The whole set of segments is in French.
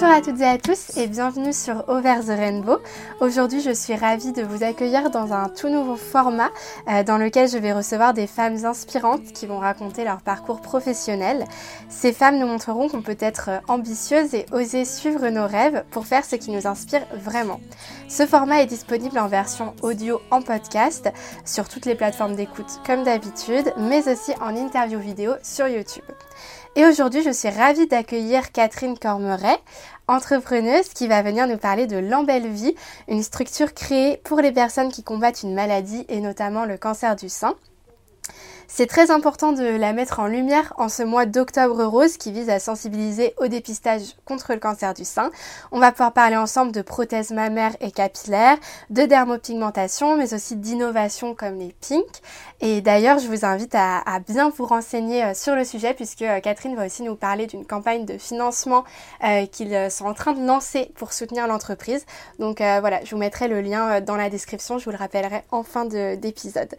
Bonjour à toutes et à tous et bienvenue sur Over the Rainbow. Aujourd'hui, je suis ravie de vous accueillir dans un tout nouveau format euh, dans lequel je vais recevoir des femmes inspirantes qui vont raconter leur parcours professionnel. Ces femmes nous montreront qu'on peut être ambitieuse et oser suivre nos rêves pour faire ce qui nous inspire vraiment. Ce format est disponible en version audio en podcast sur toutes les plateformes d'écoute comme d'habitude, mais aussi en interview vidéo sur YouTube. Et aujourd'hui, je suis ravie d'accueillir Catherine Cormeret, entrepreneuse qui va venir nous parler de l'Embelle Vie, une structure créée pour les personnes qui combattent une maladie et notamment le cancer du sein. C'est très important de la mettre en lumière en ce mois d'octobre rose qui vise à sensibiliser au dépistage contre le cancer du sein. On va pouvoir parler ensemble de prothèses mammaires et capillaires, de dermopigmentation, mais aussi d'innovations comme les pink. Et d'ailleurs, je vous invite à, bien vous renseigner euh, sur le sujet puisque euh, Catherine va aussi nous parler d'une campagne de financement euh, qu'ils sont en train de lancer pour soutenir l'entreprise. Donc voilà, je vous mettrai le lien dans la description, je vous le rappellerai en fin d'épisode.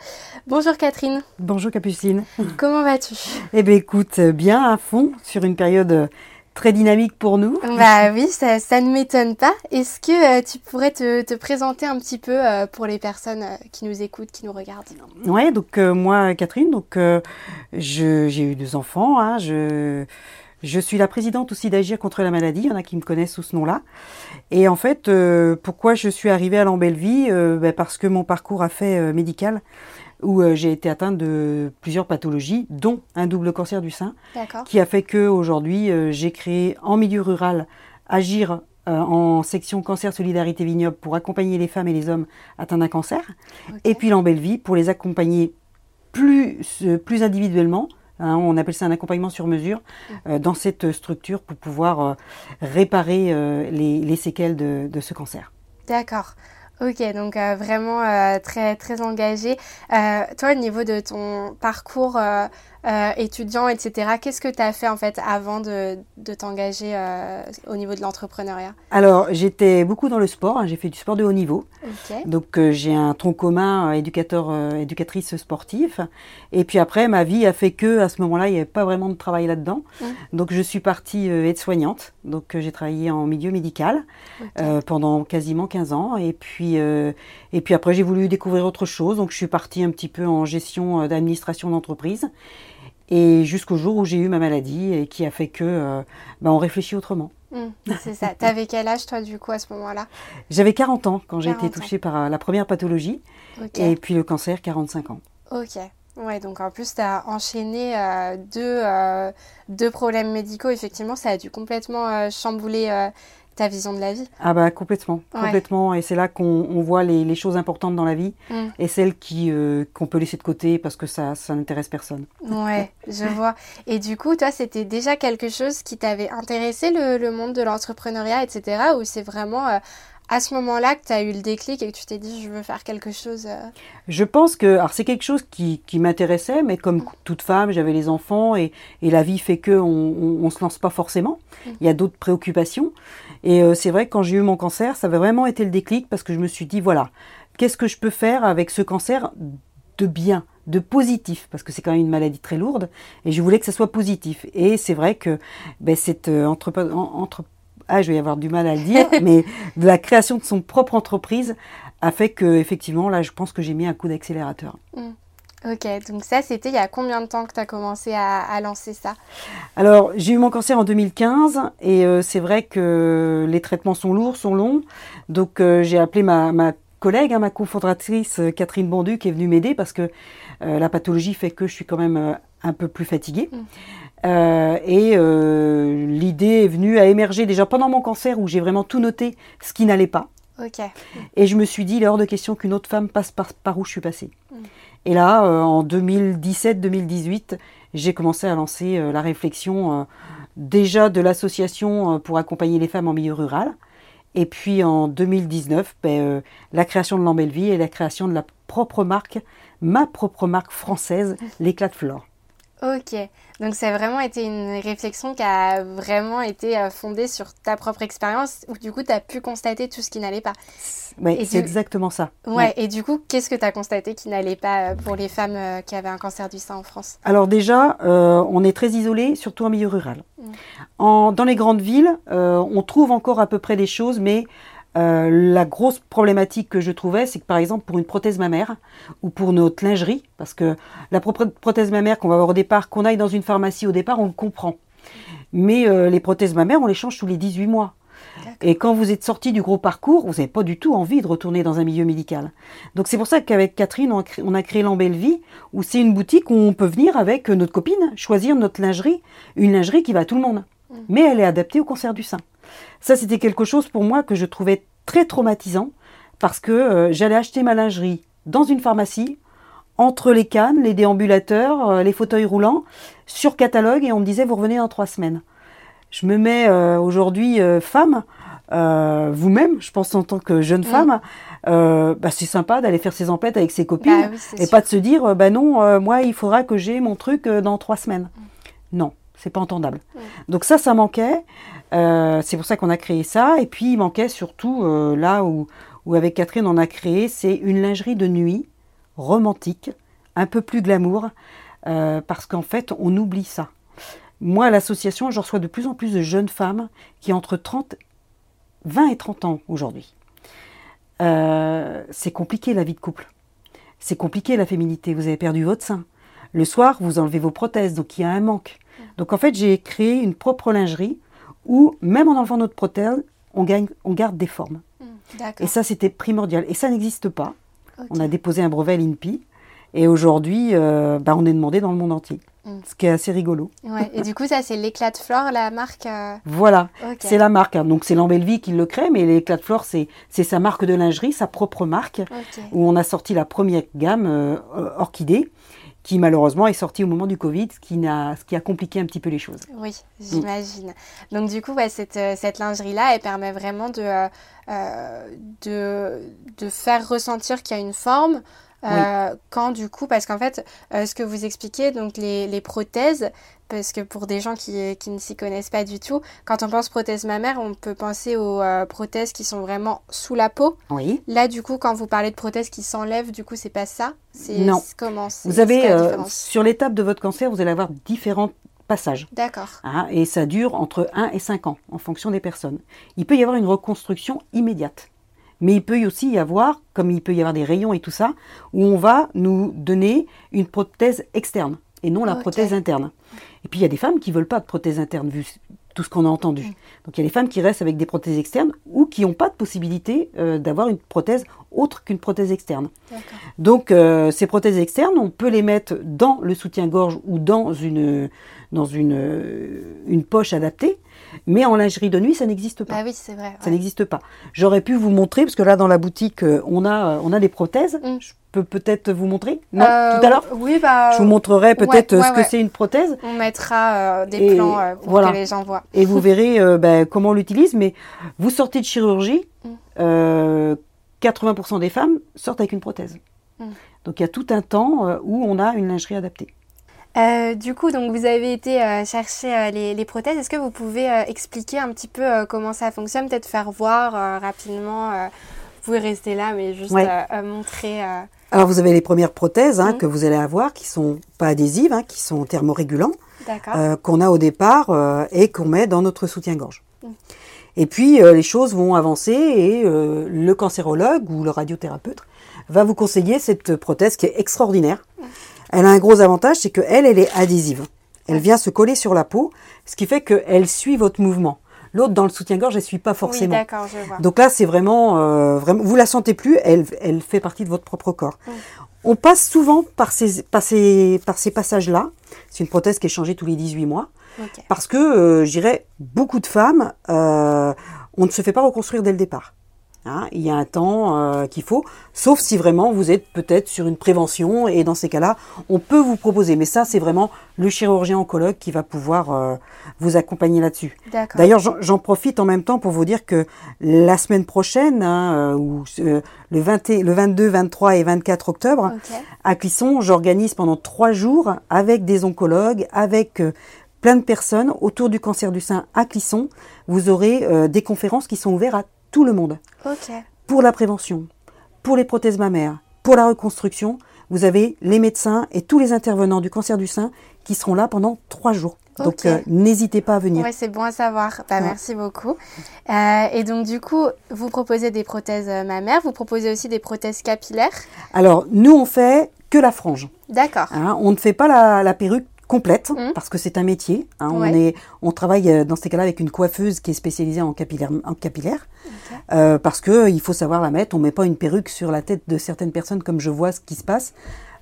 Bonjour Catherine. Bonjour Capucine. Comment vas-tu? Eh bien écoute, bien à fond sur une période très dynamique pour nous. Bah oui, ça, ne m'étonne pas. Est-ce que euh, tu pourrais te, présenter un petit peu euh, pour les personnes euh, qui nous écoutent, qui nous regardent? Ouais, donc moi, Catherine, donc j'ai eu deux enfants. Hein, je, je suis la présidente aussi d'Agir contre la maladie. Il y en a qui me connaissent sous ce nom-là. Et en fait, pourquoi je suis arrivée à l'Embellevie bah, Parce que mon parcours a fait médical où euh, j'ai été atteinte de plusieurs pathologies, dont un double cancer du sein, qui a fait que aujourd'hui euh, j'ai créé en milieu rural Agir euh, en section cancer solidarité vignoble pour accompagner les femmes et les hommes atteints d'un cancer, et puis l'Embelle Vie pour les accompagner plus, plus individuellement. Hein, on appelle ça un accompagnement sur mesure mm. dans cette structure pour pouvoir réparer les, séquelles de, de ce cancer. D'accord. Ok, donc euh, vraiment euh, très très engagé. Euh, toi, au niveau de ton parcours euh, étudiant, etc. Qu'est-ce que tu as fait en fait avant de, de t'engager euh, au niveau de l'entrepreneuriat? Alors j'étais beaucoup dans le sport, hein. j'ai fait du sport de haut niveau. Donc euh, j'ai un tronc commun éducateur, éducatrice sportif. Et puis après ma vie a fait que à ce moment-là il n'y avait pas vraiment de travail là-dedans. Mmh. Donc je suis partie aide-soignante. Donc j'ai travaillé en milieu médical pendant quasiment 15 ans. Et puis, et puis après j'ai voulu découvrir autre chose. Donc je suis partie un petit peu en gestion d'administration d'entreprise. Et jusqu'au jour où j'ai eu ma maladie et qui a fait que euh, bah, on réfléchit autrement. Mmh, c'est ça. Tu avais quel âge toi du coup à ce moment-là? J'avais 40 ans quand j'ai été touchée par euh, la première pathologie et puis le cancer 45 ans. Ok. Ouais, donc en plus, tu as enchaîné euh, deux, deux, problèmes médicaux. Effectivement, ça a dû complètement chambouler ta vision de la vie. Ah bah complètement, complètement. Et c'est là qu'on voit les, choses importantes dans la vie mm. et celles qui euh, qu'on peut laisser de côté parce que ça, ça n'intéresse personne. Ouais, je vois. Et du coup, toi, c'était déjà quelque chose qui t'avait intéressé, le, monde de l'entrepreneuriat, etc. Ou c'est vraiment euh, à ce moment-là que tu as eu le déclic et que tu t'es dit je veux faire quelque chose euh Je pense que alors c'est quelque chose qui, qui m'intéressait, mais comme toute femme, j'avais les enfants et, et, la vie fait que on, on, se lance pas forcément. Mm. Il y a d'autres préoccupations. Et euh, c'est vrai que quand j'ai eu mon cancer, ça avait vraiment été le déclic parce que je me suis dit voilà, qu'est-ce que je peux faire avec ce cancer de bien, de positif, parce que c'est quand même une maladie très lourde, et je voulais que ça soit positif. Et c'est vrai que ben, cette euh, entre, entre ah, je vais y avoir du mal à le dire, mais de la création de son propre entreprise a fait que, effectivement, là, je pense que j'ai mis un coup d'accélérateur. Mm. Ok, donc ça, c'était il y a combien de temps que tu as commencé à, lancer ça? Alors, j'ai eu mon cancer en 2015 et euh, c'est vrai que les traitements sont lourds, sont longs. Donc, euh, j'ai appelé ma, collègue, hein, ma cofondatrice euh, Catherine Bondu, qui est venue m'aider parce que la pathologie fait que je suis quand même un peu plus fatiguée. Mm. Euh, et euh, l'idée est venue à émerger déjà pendant mon cancer où j'ai vraiment tout noté ce qui n'allait pas. Et je me suis dit, il est hors de question qu'une autre femme passe par, où je suis passée. Mm. Et là, euh, en 2017-2018, j'ai commencé à lancer la réflexion déjà de l'association pour accompagner les femmes en milieu rural. Et puis en 2019, ben, la création de l'Embellevie et la création de la propre marque, ma propre marque française, l'éclat de flore. Ok, donc ça a vraiment été une réflexion qui a vraiment été euh, fondée sur ta propre expérience, où du coup tu as pu constater tout ce qui n'allait pas. Oui, c'est exactement ça. Ouais, et du coup, qu'est-ce que tu as constaté qui n'allait pas euh, pour les femmes euh, qui avaient un cancer du sein en France? Alors déjà, on est très isolé, surtout en milieu rural. Mm. En, dans les grandes villes, on trouve encore à peu près des choses, mais euh, la grosse problématique que je trouvais, c'est que par exemple pour une prothèse mammaire ou pour notre lingerie, parce que la prothèse mammaire qu'on va avoir au départ, qu'on aille dans une pharmacie au départ, on le comprend. Mais euh, les prothèses mammaires, on les change tous les 18 mois. Et quand vous êtes sorti du gros parcours, vous n'avez pas du tout envie de retourner dans un milieu médical. Donc c'est pour ça qu'avec Catherine, on a créé, on a créé L'Embelle Vie, où c'est une boutique où on peut venir avec notre copine, choisir notre lingerie, une lingerie qui va à tout le monde. Mm. Mais elle est adaptée au cancer du sein. Ça, c'était quelque chose pour moi que je trouvais très traumatisant parce que euh, j'allais acheter ma lingerie dans une pharmacie, entre les cannes, les déambulateurs, euh, les fauteuils roulants, sur catalogue et on me disait vous revenez dans trois semaines. Je me mets euh, aujourd'hui femme, vous-même, je pense en tant que jeune femme, bah, c'est sympa d'aller faire ses emplettes avec ses copines bah et pas de se dire bah non, moi il faudra que j'ai mon truc dans trois semaines. Mm. Non, c'est pas entendable. Donc ça, ça manquait. Euh, c'est pour ça qu'on a créé ça. Et puis il manquait surtout euh, là où, où, avec Catherine on a créé, c'est une lingerie de nuit romantique, un peu plus glamour, euh, parce qu'en fait on oublie ça. Moi à l'association, je reçois de plus en plus de jeunes femmes qui ont entre 30, 20 et 30 ans aujourd'hui. c'est compliqué la vie de couple. C'est compliqué la féminité. Vous avez perdu votre sein. Le soir, vous enlevez vos prothèses, donc il y a un manque. Donc en fait, j'ai créé une propre lingerie où, même en enlevant notre prothèse, on, gagne, on garde des formes. Hmm, et ça, c'était primordial. Et ça n'existe pas. On a déposé un brevet à l'INPI. Et aujourd'hui, euh, bah, on est demandé dans le monde entier. Hmm. Ce qui est assez rigolo. Et du coup, ça, c'est l'éclat de flore, la marque euh, Voilà, c'est la marque. Hein. Donc, c'est l'Embelvie qui le crée, mais l'éclat de flore, c'est sa marque de lingerie, sa propre marque, où on a sorti la première gamme euh, Orchidée qui malheureusement est sorti au moment du Covid, ce qui, a, ce qui a compliqué un petit peu les choses. Oui, j'imagine. Donc du coup, cette, euh, cette lingerie-là, elle permet vraiment de, euh, euh, de, de, faire ressentir qu'il y a une forme, euh, quand du coup, parce qu'en fait, euh, ce que vous expliquez, donc les, les, prothèses, parce que pour des gens qui, qui ne s'y connaissent pas du tout, quand on pense prothèse mammaire, on peut penser aux euh, prothèses qui sont vraiment sous la peau. Oui. Là, du coup, quand vous parlez de prothèses qui s'enlèvent, du coup, c'est pas ça? Non. Comment Vous avez, sur l'étape de votre cancer, vous allez avoir différents passages. D'accord. Hein, et ça dure entre 1 et 5 ans, en fonction des personnes. Il peut y avoir une reconstruction immédiate. Mais il peut aussi y avoir, comme il peut y avoir des rayons et tout ça, où on va nous donner une prothèse externe et non la prothèse interne. Et puis il y a des femmes qui veulent pas de prothèse interne, vu tout ce qu'on a entendu. Mm. Donc il y a des femmes qui restent avec des prothèses externes ou qui n'ont pas de possibilité euh, d'avoir une prothèse autre qu'une prothèse externe. Donc euh, ces prothèses externes, on peut les mettre dans le soutien-gorge ou dans une, dans une, euh, une poche adaptée. Mais en lingerie de nuit, ça n'existe pas. Ah oui, c'est vrai. Ça n'existe pas. J'aurais pu vous montrer, parce que là, dans la boutique, euh, on a, euh, on a des prothèses. Mm. Je peux peut-être vous montrer Non, euh, tout à l'heure Oui, bah. Je vous montrerai peut-être ce que c'est une prothèse. On mettra des plans pour que les gens voient. Et vous verrez ben, comment on l'utilise. Mais vous sortez de chirurgie, 80% mm. des femmes sortent avec une prothèse. Mm. Donc il y a tout un temps où on a une lingerie adaptée. Euh, du coup, donc vous avez été euh, chercher euh, les, prothèses. Est-ce que vous pouvez expliquer un petit peu comment ça fonctionne, peut-être faire voir rapidement Vous pouvez rester là, mais juste montrer. Alors vous avez les premières prothèses hein, mmh. que vous allez avoir, qui sont pas adhésives, hein, qui sont thermorégulants, qu'on a au départ et qu'on met dans notre soutien-gorge. Mmh. Et puis les choses vont avancer et le cancérologue ou le radiothérapeute va vous conseiller cette prothèse qui est extraordinaire. Mmh. Elle a un gros avantage, c'est qu'elle, elle est adhésive. Elle vient se coller sur la peau, ce qui fait qu'elle suit votre mouvement. L'autre, dans le soutien-gorge, elle suit pas forcément. Oui, d'accord, je vois. Donc là, c'est vraiment, euh, vraiment, vous la sentez plus, elle, elle fait partie de votre propre corps. On passe souvent par ces, par ces, par ces passages-là. C'est une prothèse qui est changée tous les 18 mois. Parce que, euh, je dirais, beaucoup de femmes, euh, on ne se fait pas reconstruire dès le départ. Hein, il y a un temps euh, qu'il faut, sauf si vraiment vous êtes peut-être sur une prévention et dans ces cas-là, on peut vous proposer. Mais ça, c'est vraiment le chirurgien oncologue qui va pouvoir euh, vous accompagner là-dessus. D'ailleurs, j'en profite en même temps pour vous dire que la semaine prochaine, hein, euh, ou le, le 22, 23 et 24 octobre, à Clisson, j'organise pendant trois jours avec des oncologues, avec plein de personnes autour du cancer du sein à Clisson. Vous aurez des conférences qui sont ouvertes à tout le monde. Pour la prévention, pour les prothèses mammaires, pour la reconstruction, vous avez les médecins et tous les intervenants du cancer du sein qui seront là pendant trois jours. Donc euh, n'hésitez pas à venir. Oui, c'est bon à savoir. Bah, Merci beaucoup. Euh, et donc du coup, vous proposez des prothèses euh, mammaires, vous proposez aussi des prothèses capillaires? Alors nous, on fait que la frange. D'accord. Hein, on ne fait pas la, la perruque complète mmh. parce que c'est un métier. Hein. on, est, on travaille euh, dans ces cas-là avec une coiffeuse qui est spécialisée en capillaire, en capillaire euh, parce que euh, il faut savoir la mettre. On met pas une perruque sur la tête de certaines personnes comme je vois ce qui se passe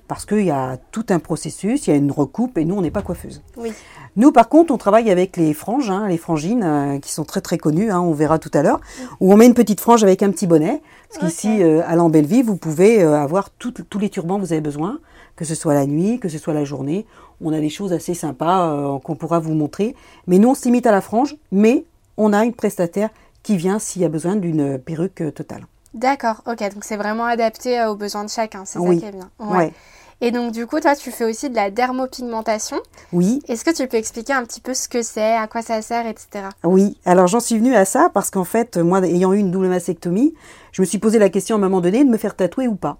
parce qu'il y a tout un processus, il y a une recoupe et nous on n'est pas coiffeuse. Oui. Nous par contre on travaille avec les franges, hein, les frangines qui sont très très connues, hein, on verra tout à l'heure, mmh. où on met une petite frange avec un petit bonnet. Parce qu'ici à l'Embelleville vous pouvez avoir tous les turbans que vous avez besoin que ce soit la nuit, que ce soit la journée. On a des choses assez sympas euh, qu'on pourra vous montrer. Mais nous, on se limite à la frange, mais on a une prestataire qui vient s'il y a besoin d'une perruque euh, totale. D'accord, ok, donc c'est vraiment adapté euh, aux besoins de chacun, c'est ça qui est bien. Ouais. Et donc du coup, toi, tu fais aussi de la dermopigmentation. Oui. Est-ce que tu peux expliquer un petit peu ce que c'est, à quoi ça sert, etc. Oui, alors j'en suis venue à ça parce qu'en fait, moi, ayant eu une double mastectomie, je me suis posé la question à un moment donné de me faire tatouer ou pas.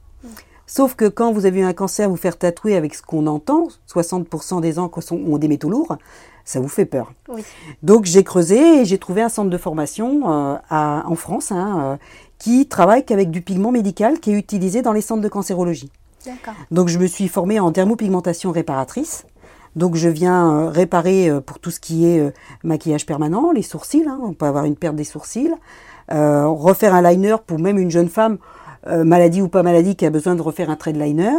Sauf que quand vous avez eu un cancer, vous faire tatouer avec ce qu'on entend, 60% des encres ont des métaux lourds, ça vous fait peur. Donc j'ai creusé et j'ai trouvé un centre de formation euh, en France hein, euh, qui travaille qu'avec du pigment médical qui est utilisé dans les centres de cancérologie. Donc je me suis formée en dermopigmentation réparatrice. Donc je viens euh, réparer pour tout ce qui est maquillage permanent, les sourcils, hein, on peut avoir une perte des sourcils, refaire un liner pour même une jeune femme euh, maladie ou pas maladie, qui a besoin de refaire un trait de liner.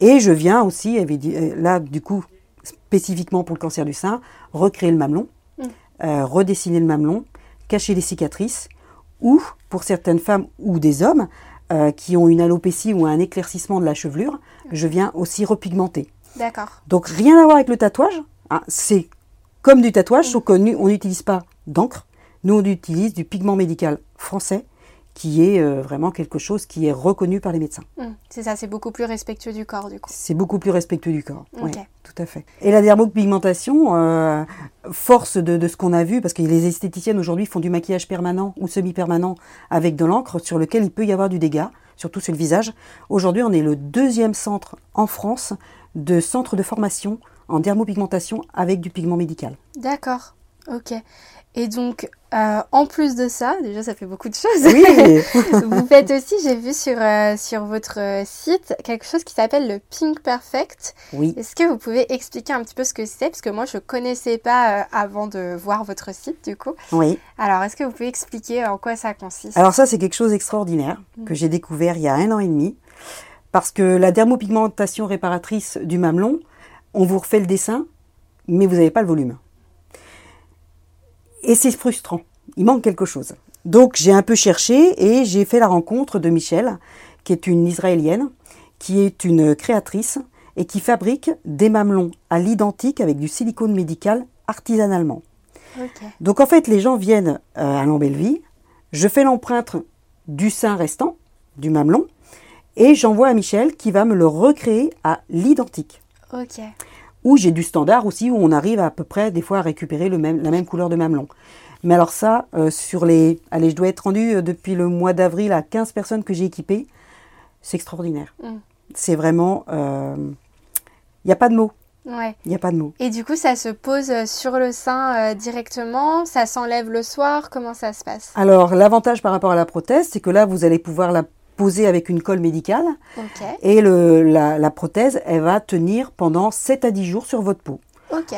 Et je viens aussi, euh, là, du coup, spécifiquement pour le cancer du sein, recréer le mamelon, mm. euh, redessiner le mamelon, cacher les cicatrices, ou pour certaines femmes ou des hommes qui ont une alopécie ou un éclaircissement de la chevelure, je viens aussi repigmenter. D'accord. Donc rien à voir avec le tatouage. Hein, c'est comme du tatouage, mm. sauf qu'on n'utilise pas d'encre. Nous, on utilise du pigment médical français qui est euh, vraiment quelque chose qui est reconnu par les médecins. Mmh, c'est ça, c'est beaucoup plus respectueux du corps du coup. C'est beaucoup plus respectueux du corps, oui, tout à fait. Et la dermopigmentation, euh, force de, ce qu'on a vu, parce que les esthéticiennes aujourd'hui font du maquillage permanent ou semi-permanent avec de l'encre sur lequel il peut y avoir du dégât, surtout sur le visage. Aujourd'hui, on est le deuxième centre en France de centre de formation en dermopigmentation avec du pigment médical. D'accord, ok. Et donc, euh, en plus de ça, déjà ça fait beaucoup de choses. Oui. vous faites aussi, j'ai vu sur, euh, sur votre site, quelque chose qui s'appelle le Pink Perfect. Oui. Est-ce que vous pouvez expliquer un petit peu ce que c'est? Parce que moi je ne connaissais pas euh, avant de voir votre site du coup. Oui. Alors est-ce que vous pouvez expliquer en quoi ça consiste? Alors ça c'est quelque chose d'extraordinaire mm. que j'ai découvert il y a un an et demi. Parce que la dermopigmentation réparatrice du mamelon, on vous refait le dessin, mais vous n'avez pas le volume. Et c'est frustrant. Il manque quelque chose. Donc j'ai un peu cherché et j'ai fait la rencontre de Michel, qui est une Israélienne, qui est une créatrice et qui fabrique des mamelons à l'identique avec du silicone médical artisanalement. Donc en fait, les gens viennent euh, à l'Embelleville, je fais l'empreinte du sein restant, du mamelon, et j'envoie à Michel qui va me le recréer à l'identique. Ou j'ai du standard aussi où on arrive à, peu près des fois à récupérer le même, la même couleur de mamelon. Mais alors ça, euh, sur les... Allez, je dois être rendu euh, depuis le mois d'avril à 15 personnes que j'ai équipées. C'est extraordinaire. Mm. C'est vraiment... Il euh, n'y a pas de mots. Ouais. Il n'y a pas de mots. Et du coup, ça se pose sur le sein directement Ça s'enlève le soir Comment ça se passe? Alors, l'avantage par rapport à la prothèse, c'est que là, vous allez pouvoir la posée avec une colle médicale. Et le, la, prothèse, elle va tenir pendant 7 à 10 jours sur votre peau.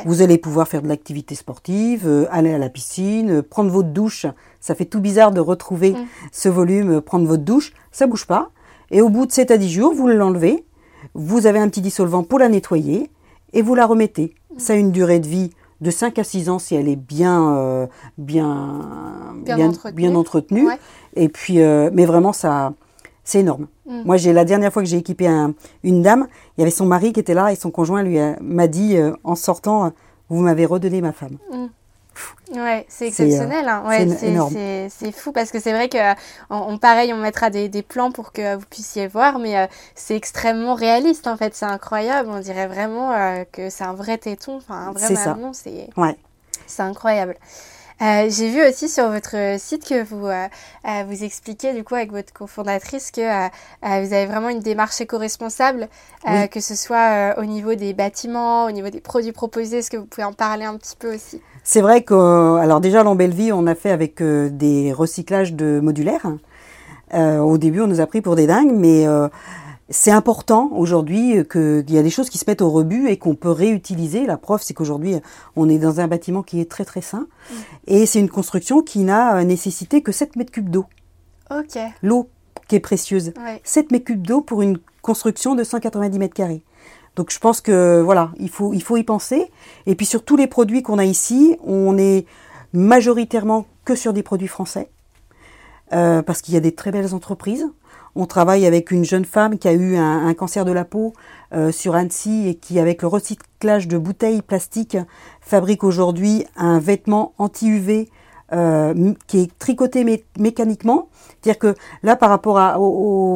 Vous allez pouvoir faire de l'activité sportive, euh, aller à la piscine, euh, prendre votre douche. Ça fait tout bizarre de retrouver mm. ce volume, euh, prendre votre douche. Ça bouge pas. Et au bout de 7 à 10 jours, vous l'enlevez. Vous avez un petit dissolvant pour la nettoyer et vous la remettez. Ça a une durée de vie de 5 à 6 ans si elle est bien, euh, bien, Bien entretenue. bien entretenue. Ouais. Et puis, euh, mais vraiment, ça, c'est énorme. Mm. Moi, j'ai la dernière fois que j'ai équipé un- une dame, il y avait son mari qui était là et son conjoint lui m'a dit euh, en sortant, vous m'avez redonné ma femme. Ouais, c'est euh, exceptionnel. hein. Ouais, c'est fou parce que c'est vrai que on, pareil, on mettra des, des plans pour que vous puissiez voir, mais euh, c'est extrêmement réaliste en fait. C'est incroyable. On dirait vraiment euh, que c'est un vrai téton, enfin un vrai mamelon. C'est Ouais. c'est incroyable. Euh, J'ai vu aussi sur votre site que vous euh, euh, vous expliquez du coup avec votre cofondatrice que euh, vous avez vraiment une démarche éco-responsable, Oui. que ce soit au niveau des bâtiments, au niveau des produits proposés. Est-ce que vous pouvez en parler un petit peu aussi? C'est vrai que, alors déjà, à Lambellevie, on a fait avec des recyclages de modulaires. Au début, on nous a pris pour des dingues, mais c'est important aujourd'hui euh, qu'il y a des choses qui se mettent au rebut et qu'on peut réutiliser. La preuve, c'est qu'aujourd'hui, on est dans un bâtiment qui est très très sain. Et c'est une construction qui n'a euh, nécessité que 7 mètres cubes d'eau. Ok. L'eau qui est précieuse. Ouais. 7 mètres cubes d'eau pour une construction de 190 mètres carrés. Donc je pense que voilà, il faut, il faut y penser. Et puis sur tous les produits qu'on a ici, on est majoritairement que sur des produits français. Euh, parce qu'il y a des très belles entreprises. On travaille avec une jeune femme qui a eu un, un cancer de la peau euh, sur Annecy et qui, avec le recyclage de bouteilles plastiques, fabrique aujourd'hui un vêtement anti-UV euh, qui est tricoté mé- mécaniquement. C'est-à-dire que là, par rapport à- au,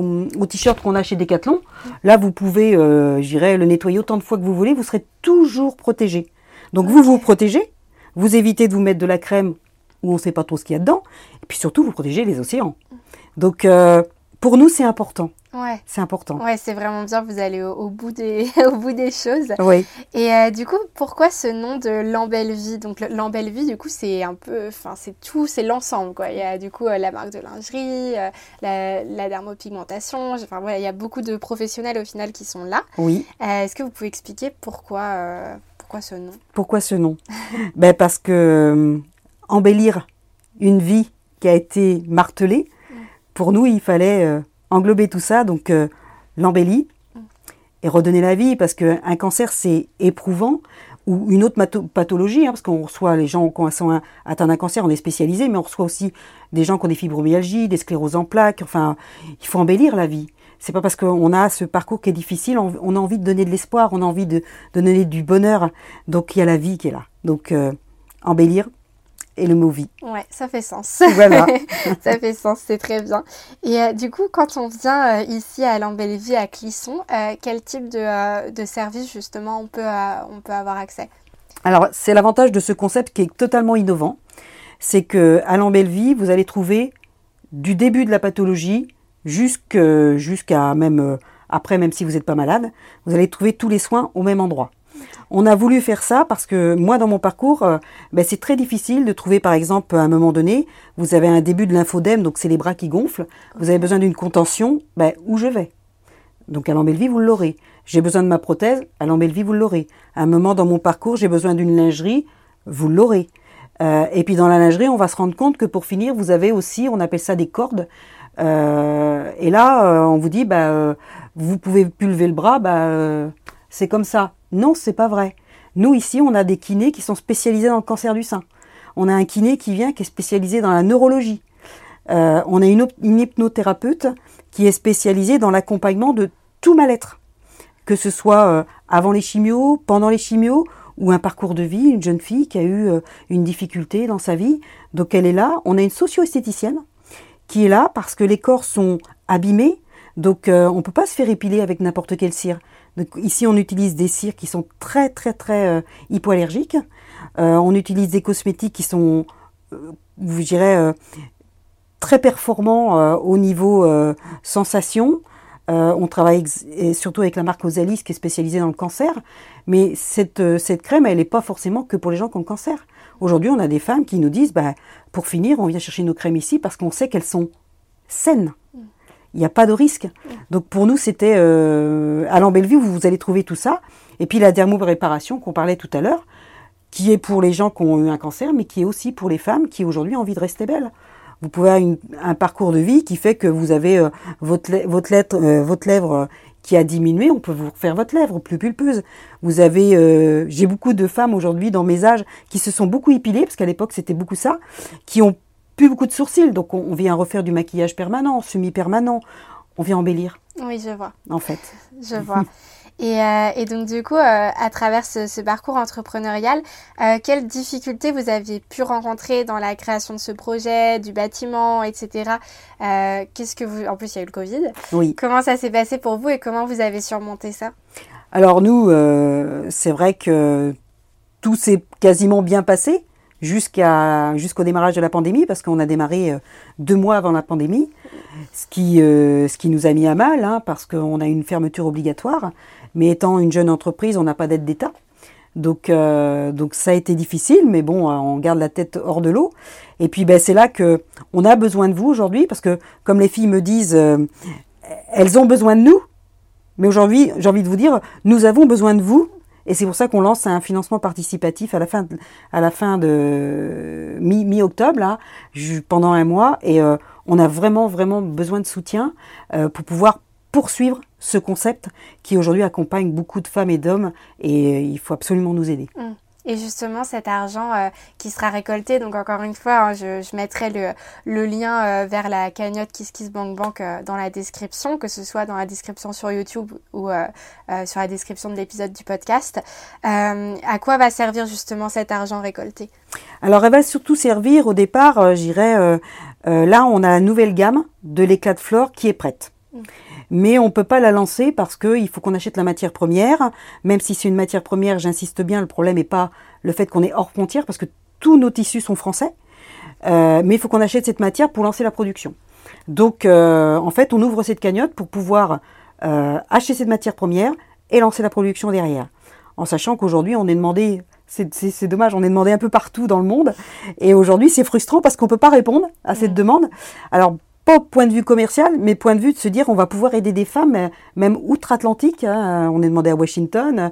au- au t-shirt qu'on a chez Decathlon, là, vous pouvez, euh, je dirais, le nettoyer autant de fois que vous voulez, vous serez toujours protégé. Donc vous vous protégez, vous évitez de vous mettre de la crème où on ne sait pas trop ce qu'il y a dedans, et puis surtout vous protégez les océans. Donc euh, pour nous, c'est important. Ouais. C'est important. Ouais, c'est vraiment bien. Vous allez au, au bout des au bout des choses. Oui. Et euh, du coup, pourquoi ce nom de Lambellevie Donc le- Lambellevie, du coup, c'est un peu, enfin, c'est tout, c'est l'ensemble, quoi. Il y a du coup euh, la marque de lingerie, euh, la, la dermopigmentation. Enfin voilà, il y a beaucoup de professionnels au final qui sont là. Oui. Euh, Est-ce que vous pouvez expliquer pourquoi euh, pourquoi ce nom? Pourquoi ce nom? Ben Parce que embellir une vie qui a été martelée, pour nous, il fallait euh, englober tout ça, donc euh, l'embellie et redonner la vie, parce qu'un cancer, c'est éprouvant, ou une autre pathologie, hein, parce qu'on reçoit les gens qui sont atteints d'un cancer, on est spécialisé, mais on reçoit aussi des gens qui ont des fibromyalgies, des scléroses en plaques, enfin, il faut embellir la vie. C'est pas parce qu'on a ce parcours qui est difficile, on, on a envie de donner de l'espoir, on a envie de, de donner du bonheur, donc il y a la vie qui est là. Donc, euh, embellir et le mot vie. Ouais, ça fait sens. Voilà. ça fait sens, c'est très bien. Et euh, du coup, quand on vient euh, ici à Lambellevie, à Clisson, euh, quel type de, de service justement on peut, on peut avoir accès? Alors, c'est l'avantage de ce concept qui est totalement innovant. C'est que à Lambellevie, vous allez trouver du début de la pathologie jusqu'à même après, même si vous n'êtes pas malade, vous allez trouver tous les soins au même endroit. On a voulu faire ça parce que moi, dans mon parcours, euh, ben, c'est très difficile de trouver, par exemple, à un moment donné, vous avez un début de lymphodème, donc c'est les bras qui gonflent, vous avez besoin d'une contention, ben, où je vais? Donc à Lambellevie, vous l'aurez. J'ai besoin de ma prothèse, à Lambellevie, vous l'aurez. À un moment dans mon parcours, j'ai besoin d'une lingerie, vous l'aurez. Euh, et puis dans la lingerie, on va se rendre compte que pour finir, vous avez aussi, on appelle ça des cordes. Euh, et là, on vous dit, bah, vous pouvez plus lever le bras, bah, c'est comme ça. Non, c'est pas vrai. Nous ici, on a des kinés qui sont spécialisés dans le cancer du sein. On a un kiné qui vient qui est spécialisé dans la neurologie. Euh, on a une, hypnothérapeute qui est spécialisée dans l'accompagnement de tout mal-être, que ce soit euh, avant les chimios, pendant les chimios, ou un parcours de vie, une jeune fille qui a eu euh, une difficulté dans sa vie. Donc elle est là. On a une socio-esthéticienne qui est là parce que les corps sont abîmés, donc on peut pas se faire épiler avec n'importe quelle cire. Ici, on utilise des cires qui sont très très très euh, hypoallergiques. Euh, on utilise des cosmétiques qui sont, euh, je dirais, euh, très performants au niveau sensation. On travaille surtout avec la marque Osalis qui est spécialisée dans le cancer. Mais cette, cette crème, elle n'est pas forcément que pour les gens qui ont le cancer. Aujourd'hui, on a des femmes qui nous disent, bah, pour finir, on vient chercher nos crèmes ici parce qu'on sait qu'elles sont saines. Il n'y a pas de risque. Donc pour nous, c'était euh, à Lambellevue où vous allez trouver tout ça. Et puis la dermoréparation qu'on parlait tout à l'heure, qui est pour les gens qui ont eu un cancer, mais qui est aussi pour les femmes qui aujourd'hui ont envie de rester belles. Vous pouvez avoir un parcours de vie qui fait que vous avez euh, votre, votre, lettre, euh, votre lèvre euh, qui a diminué, on peut vous refaire votre lèvre plus pulpeuse. Vous avez, euh, j'ai beaucoup de femmes aujourd'hui dans mes âges qui se sont beaucoup épilées, parce qu'à l'époque c'était beaucoup ça, qui ont plus beaucoup de sourcils. Donc on, vient refaire du maquillage permanent, semi-permanent. On vient embellir. Oui, je vois. En fait. Je vois. Euh, et, donc du coup, euh, à travers ce, parcours entrepreneurial, euh, quelles difficultés vous aviez pu rencontrer dans la création de ce projet, du bâtiment, etc. Qu'est-ce que vous, en plus il y a eu le Covid. Oui. Comment ça s'est passé pour vous et comment vous avez surmonté ça? Alors nous, c'est vrai que tout s'est quasiment bien passé jusqu'à jusqu'au démarrage de la pandémie parce qu'on a démarré deux mois avant la pandémie, ce qui ce qui nous a mis à mal hein, parce qu'on a une fermeture obligatoire. Mais étant une jeune entreprise, on n'a pas d'aide d'État. Donc, euh, donc ça a été difficile, mais bon, euh, on garde la tête hors de l'eau. Et puis ben, c'est là que on a besoin de vous aujourd'hui, parce que comme les filles me disent, euh, elles ont besoin de nous. Mais aujourd'hui, j'ai envie de vous dire, nous avons besoin de vous. Et c'est pour ça qu'on lance un financement participatif à la fin, de, à la fin de mi-octobre, là, pendant un mois. Et on a vraiment, vraiment besoin de soutien pour pouvoir poursuivre ce concept qui aujourd'hui accompagne beaucoup de femmes et d'hommes et euh, il faut absolument nous aider. Mmh. Et justement, cet argent euh, qui sera récolté, donc encore une fois, hein, je, mettrai le, lien euh, vers la cagnotte KissKissBankBank Bank Bank dans la description, que ce soit dans la description sur YouTube ou sur la description de l'épisode du podcast. à quoi va servir justement cet argent récolté? Alors, elle va surtout servir au départ, j'irai, là, on a la nouvelle gamme de l'éclat de flore qui est prête. Mmh mais on ne peut pas la lancer parce qu'il faut qu'on achète la matière première. Même si c'est une matière première, j'insiste bien, le problème n'est pas le fait qu'on est hors frontière parce que tous nos tissus sont français. Euh, mais il faut qu'on achète cette matière pour lancer la production. Donc, euh, en fait, on ouvre cette cagnotte pour pouvoir euh, acheter cette matière première et lancer la production derrière. En sachant qu'aujourd'hui, on est demandé, c'est dommage, on est demandé un peu partout dans le monde. Et aujourd'hui, c'est frustrant parce qu'on ne peut pas répondre à cette mmh. demande. Alors, pas point de vue commercial, mais point de vue de se dire on va pouvoir aider des femmes, euh, même outre-Atlantique. Hein, on est demandé à Washington.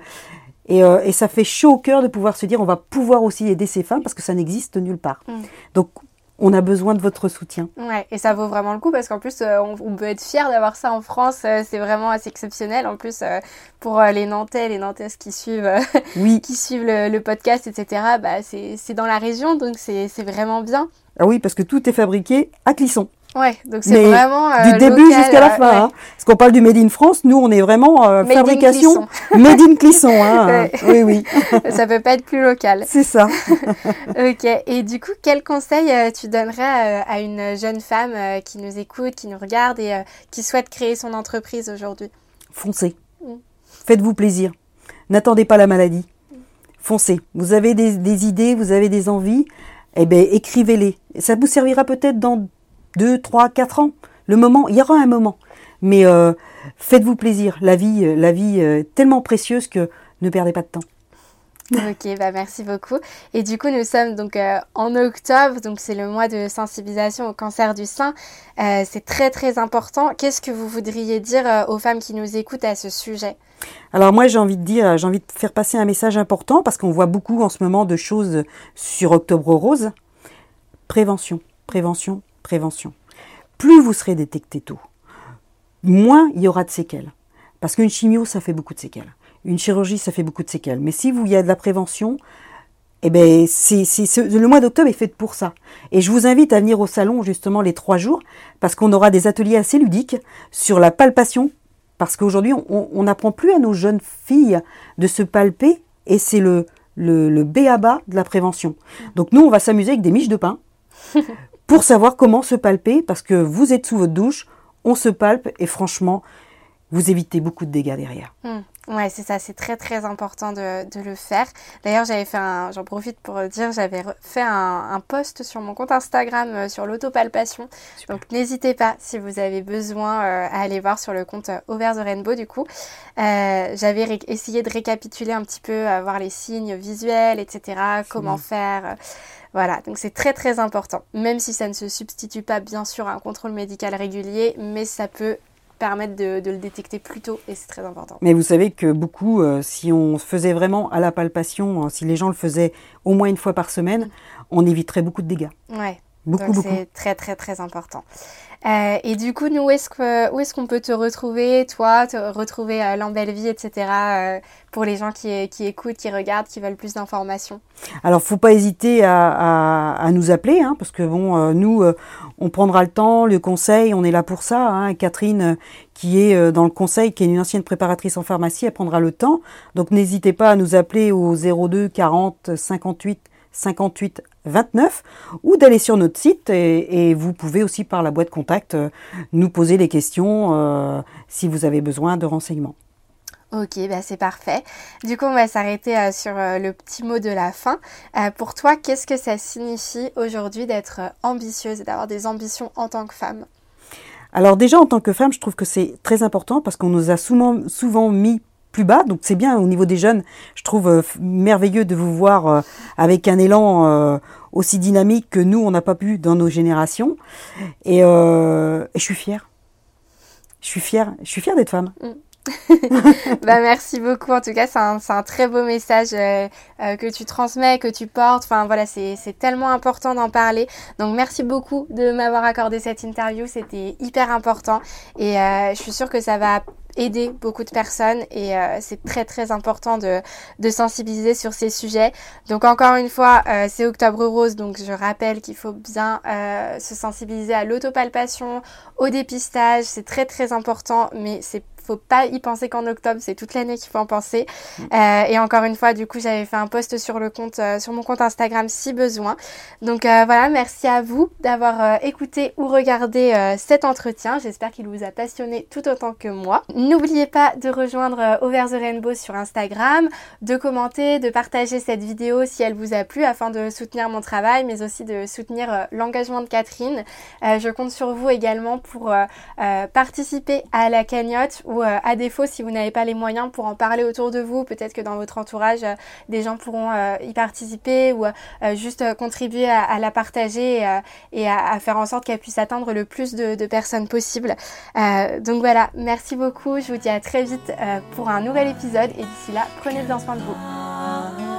Euh, et, ça fait chaud au cœur de pouvoir se dire on va pouvoir aussi aider ces femmes parce que ça n'existe nulle part. Mm. Donc on a besoin de votre soutien. Ouais, et ça vaut vraiment le coup parce qu'en plus, euh, on, peut être fier d'avoir ça en France. c'est vraiment assez exceptionnel. En plus, pour les Nantais, les Nantaises qui suivent, oui. qui suivent le, podcast, etc., bah, c'est dans la région, donc c'est vraiment bien. Ah oui, parce que tout est fabriqué à Clisson. Ouais, donc c'est vraiment euh, du début jusqu'à la fin. Hein. Parce qu'on parle du Made in France, nous on est vraiment euh, fabrication Made in Clisson. Hein. Oui, oui. ça peut pas être plus local. C'est ça. ok. Et du coup, quel conseil euh, tu donnerais à une jeune femme qui nous écoute, qui nous regarde et qui souhaite créer son entreprise aujourd'hui? Foncez. Mm. Faites-vous plaisir. N'attendez pas la maladie. Foncez. Vous avez des, des idées, vous avez des envies. Eh bien, écrivez-les. Ça vous servira peut-être dans 2, 3, 4 ans. Le moment, il y aura un moment. Mais euh, faites-vous plaisir. La vie, euh, la vie est tellement précieuse que ne perdez pas de temps. Ok, bah merci beaucoup. Et du coup, nous sommes donc euh, en octobre, donc c'est le mois de sensibilisation au cancer du sein. c'est très très important. Qu'est-ce que vous voudriez dire aux femmes qui nous écoutent à ce sujet? Alors moi, j'ai envie de dire, j'ai envie de faire passer un message important parce qu'on voit beaucoup en ce moment de choses sur Octobre Rose. Prévention, prévention, prévention. Plus vous serez détecté tôt, moins il y aura de séquelles. Parce qu'une chimio, ça fait beaucoup de séquelles. Une chirurgie, ça fait beaucoup de séquelles. Mais si vous y a de la prévention, eh ben, le mois d'octobre est fait pour ça. Et je vous invite à venir au salon justement les trois jours, parce qu'on aura des ateliers assez ludiques sur la palpation. Parce qu'aujourd'hui, on n'apprend plus à nos jeunes filles de se palper, et c'est le, le, le B de la prévention. Donc nous, on va s'amuser avec des miches de pain pour savoir comment se palper, parce que vous êtes sous votre douche, on se palpe et franchement, vous évitez beaucoup de dégâts derrière. Hmm. Ouais, c'est ça, c'est très très important de, de le faire. D'ailleurs, j'avais fait un, j'en profite pour dire, j'avais fait un, un, post sur mon compte Instagram euh, sur l'autopalpation. Donc n'hésitez pas si vous avez besoin euh, à aller voir sur le compte euh, Over the Rainbow du coup. j'avais essayé de récapituler un petit peu, voir les signes visuels, etc. Comment faire. Voilà, donc c'est très très important, même si ça ne se substitue pas bien sûr à un contrôle médical régulier, mais ça peut permettre de, le détecter plus tôt et c'est très important. Mais vous savez que beaucoup, euh, si on faisait vraiment à la palpation, euh, si les gens le faisaient au moins une fois par semaine, on éviterait beaucoup de dégâts. Ouais. Beaucoup, beaucoup. C'est très, très, très important. Euh, et du coup, nous, où est-ce qu'on peut te retrouver, toi, te retrouver euh, l'Embelle-Vie, etc., euh, pour les gens qui, qui, écoutent, qui regardent, qui veulent plus d'informations? Alors, faut pas hésiter à, à, à nous appeler, hein, parce que bon, euh, nous, on prendra le temps, le conseil, on est là pour ça. Hein. Catherine, qui est dans le conseil, qui est une ancienne préparatrice en pharmacie, elle prendra le temps. Donc, n'hésitez pas à nous appeler au 02 40 58 58 29 ou d'aller sur notre site et, et, vous pouvez aussi par la boîte contact euh, nous poser des questions euh, si vous avez besoin de renseignements. Ok, bah c'est parfait. Du coup, on va s'arrêter euh, sur euh, le petit mot de la fin. Euh, pour toi, qu'est-ce que ça signifie aujourd'hui d'être ambitieuse et d'avoir des ambitions en tant que femme? Alors déjà, en tant que femme, je trouve que c'est très important parce qu'on nous a souvent, souvent mis plus bas. Donc c'est bien au niveau des jeunes. Je trouve euh, merveilleux de vous voir euh, avec un élan euh, aussi dynamique que nous, on n'a pas pu dans nos générations. Et, je suis fière. Je suis fière. Je suis fière d'être femme. Mm. Bah, merci beaucoup. En tout cas, c'est un, un, très beau message euh, euh, que tu transmets, que tu portes. Enfin, voilà, c'est tellement important d'en parler. Donc, merci beaucoup de m'avoir accordé cette interview. C'était hyper important. Et euh, je suis sûre que ça va aider beaucoup de personnes et c'est très très important de, de, sensibiliser sur ces sujets. Donc encore une fois, c'est Octobre Rose, donc je rappelle qu'il faut bien se sensibiliser à l'autopalpation, au dépistage, c'est très très important, mais c'est faut pas y penser qu'en octobre, c'est toute l'année qu'il faut en penser. Euh, et encore une fois, du coup, j'avais fait un post sur le compte, euh, sur mon compte Instagram si besoin. Donc euh, voilà, merci à vous d'avoir écouté ou regardé cet entretien. J'espère qu'il vous a passionné tout autant que moi. N'oubliez pas de rejoindre Over the Rainbow sur Instagram, de commenter, de partager cette vidéo si elle vous a plu afin de soutenir mon travail, mais aussi de soutenir l'engagement de Catherine. je compte sur vous également pour participer à la cagnotte ou euh, à défaut, si vous n'avez pas les moyens pour en parler autour de vous, peut-être que dans votre entourage, euh, des gens pourront euh, y participer ou juste contribuer à, la partager et, à, à, faire en sorte qu'elle puisse atteindre le plus de, de personnes possible. donc voilà, merci beaucoup. Je vous dis à très vite pour un nouvel épisode et d'ici là, prenez bien soin de vous.